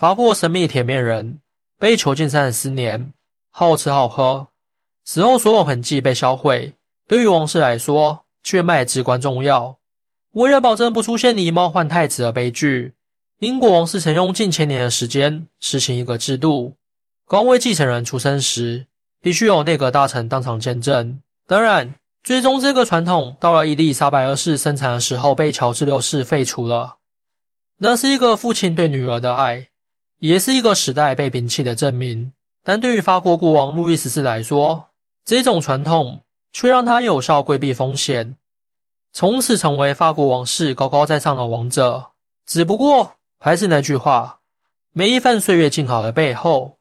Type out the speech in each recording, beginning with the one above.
法国神秘铁面人被囚禁三十四年，好吃好喝，死后所有痕迹被销毁。对于王室来说，血脉至关重要。为了保证不出现狸猫换太子的悲剧，英国王室曾用近千年的时间实行一个制度：高位继承人出生时，必须有内阁大臣当场见证。当然，最终这个传统到了伊丽莎白二世生产的时候被乔治六世废除了。那是一个父亲对女儿的爱，也是一个时代被摒弃的证明。但对于法国国王路易十四来说，这种传统却让他有效规避风险。从此成为法国王室高高在上的王者。只不过，还是那句话，每一份岁月静好的背后，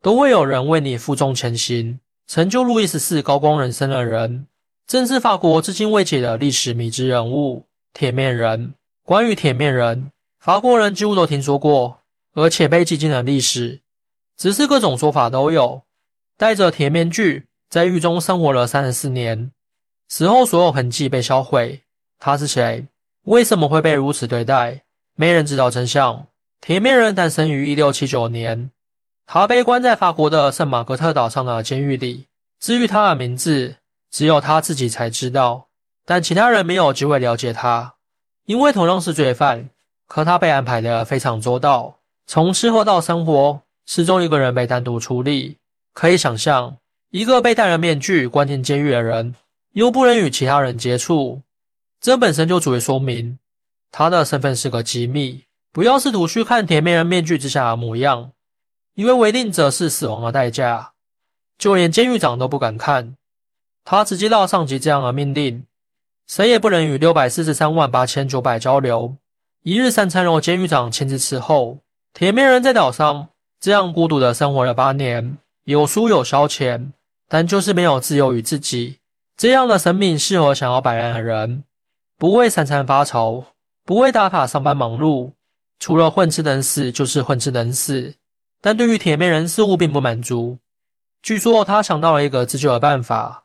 都会有人为你负重前行，成就路易十四高光人生的人，正是法国至今未解的历史迷之人物——铁面人。关于铁面人，法国人几乎都听说过，而且被记进了历史。只是各种说法都有。戴着铁面具，在狱中生活了三十四年。死后所有痕迹被销毁。他是谁？为什么会被如此对待？没人知道真相。铁面人诞生于一六七九年，他被关在法国的圣马格特岛上的监狱里。至于他的名字，只有他自己才知道，但其他人没有机会了解他。因为同样是罪犯，可他被安排的非常周到，从吃喝到生活，始终一个人被单独处理。可以想象，一个被戴了面具关进监狱的人。又不能与其他人接触，这本身就足以说明他的身份是个机密。不要试图去看铁面人面具之下的模样，因为违令者是死亡的代价。就连监狱长都不敢看，他直接到上级这样的命令：谁也不能与六百四十三万八千九百交流。一日三餐由监狱长亲自伺候。铁面人在岛上这样孤独的生活了八年，有书有消遣，但就是没有自由与自己。这样的生命适合想要摆烂的人，不为三餐发愁，不为打卡上班忙碌，除了混吃等死就是混吃等死。但对于铁面人似乎并不满足。据说他想到了一个自救的办法，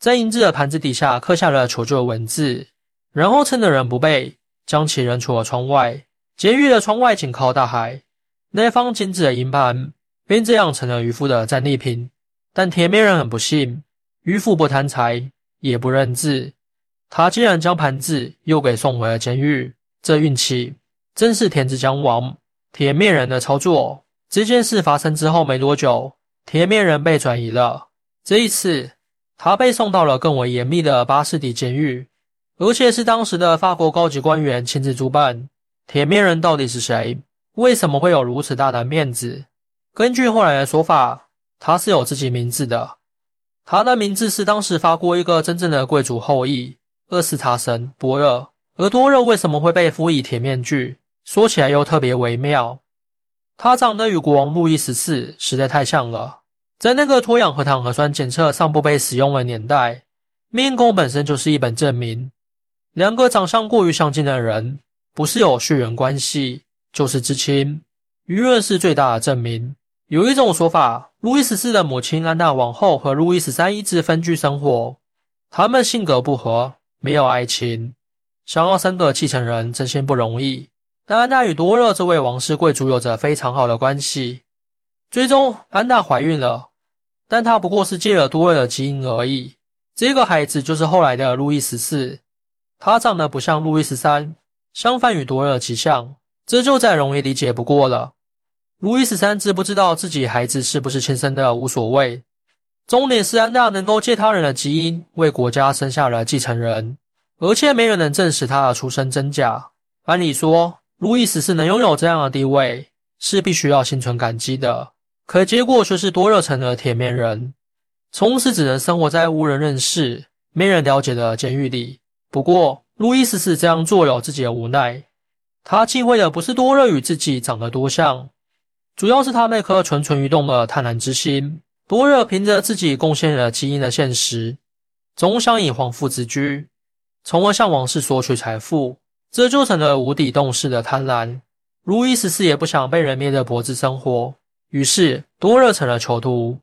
在银质的盘子底下刻下了求救的文字，然后趁着人不备，将其扔出了窗外。监狱的窗外紧靠大海，那方精致的银盘便这样成了渔夫的战利品。但铁面人很不幸。渔夫不贪财，也不认字，他竟然将盘子又给送回了监狱。这运气真是天之将亡。铁面人的操作，这件事发生之后没多久，铁面人被转移了。这一次，他被送到了更为严密的巴士底监狱，而且是当时的法国高级官员亲自主办。铁面人到底是谁？为什么会有如此大的面子？根据后来的说法，他是有自己名字的。他的名字是当时发过一个真正的贵族后裔厄斯塔神波热。而多热为什么会被赋予铁面具？说起来又特别微妙。他长得与国王路易十四实在太像了。在那个脱氧核糖核酸检测尚不被使用的年代，面孔本身就是一本证明。两个长相过于相近的人，不是有血缘关系，就是至亲。舆论是最大的证明。有一种说法，路易十四的母亲安娜王后和路易十三一直分居生活，他们性格不合，没有爱情，想要生个继承人真心不容易。但安娜与多热这位王室贵族有着非常好的关系，最终安娜怀孕了，但她不过是借了多热的基因而已。这个孩子就是后来的路易十四，他长得不像路易十三，相反与多热极像，这就再容易理解不过了。路易十三知不知道自己孩子是不是亲生的无所谓，重点是安娜能够借他人的基因为国家生下了继承人，而且没人能证实他的出生真假。按理说，路易十四能拥有这样的地位是必须要心存感激的，可结果却是多热成了铁面人，从此只能生活在无人认识、没人了解的监狱里。不过，路易十四这样做有自己的无奈，他忌讳的不是多热与自己长得多像。主要是他那颗蠢蠢欲动的贪婪之心。多热凭着自己贡献了基因的现实，总想以皇父自居，从而向王室索取财富，这就成了无底洞式的贪婪。路易十四也不想被人捏着脖子生活，于是多热成了囚徒。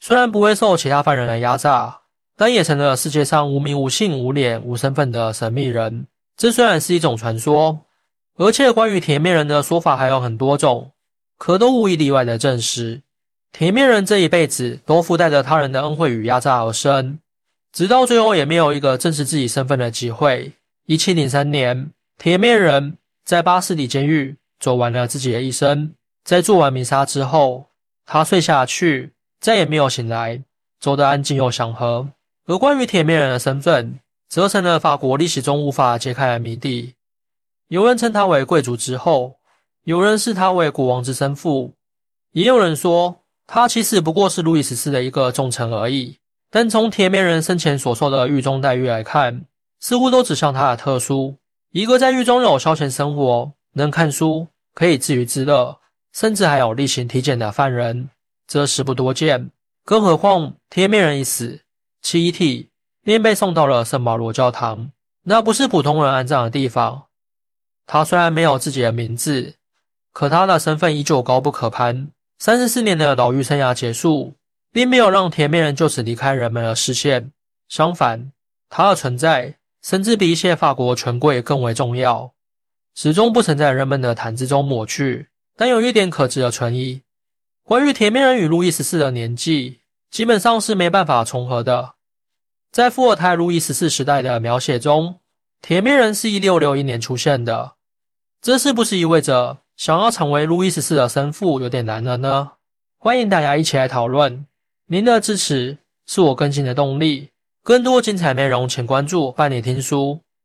虽然不会受其他犯人的压榨，但也成了世界上无名无姓无脸无身份的神秘人。这虽然是一种传说，而且关于铁面人的说法还有很多种。可都无一例外的证实，铁面人这一辈子都附带着他人的恩惠与压榨而生，直到最后也没有一个证实自己身份的机会。一七零三年，铁面人在巴士底监狱走完了自己的一生，在做完弥撒之后，他睡下去，再也没有醒来，走得安静又祥和。而关于铁面人的身份，则成了法国历史中无法揭开的谜底。有人称他为贵族之后，有人视他为国王之生父，也有人说他其实不过是路易十四的一个重臣而已。但从铁面人生前所受的狱中待遇来看，似乎都指向他的特殊。一个在狱中有消遣生活、能看书、可以自娱自乐，甚至还有例行体检的犯人，则实不多见。更何况铁面人一死，其遗体。便被送到了圣保罗教堂，那不是普通人安葬的地方。他虽然没有自己的名字，可他的身份依旧高不可攀。三十四年的牢狱生涯结束，并没有让铁面人就此离开人们的视线。相反，他的存在甚至比一些法国权贵更为重要，始终不曾在人们的谈资中抹去。但有一点可值得存疑：关于铁面人与路易十四的年纪，基本上是没办法重合的。在伏尔泰路易十四时代的描写中，铁面人是一六六一年出现的，这是不是意味着想要成为路易十四的生父有点难了呢？欢迎大家一起来讨论，您的支持是我更新的动力。更多精彩内容，请关注伴你听书。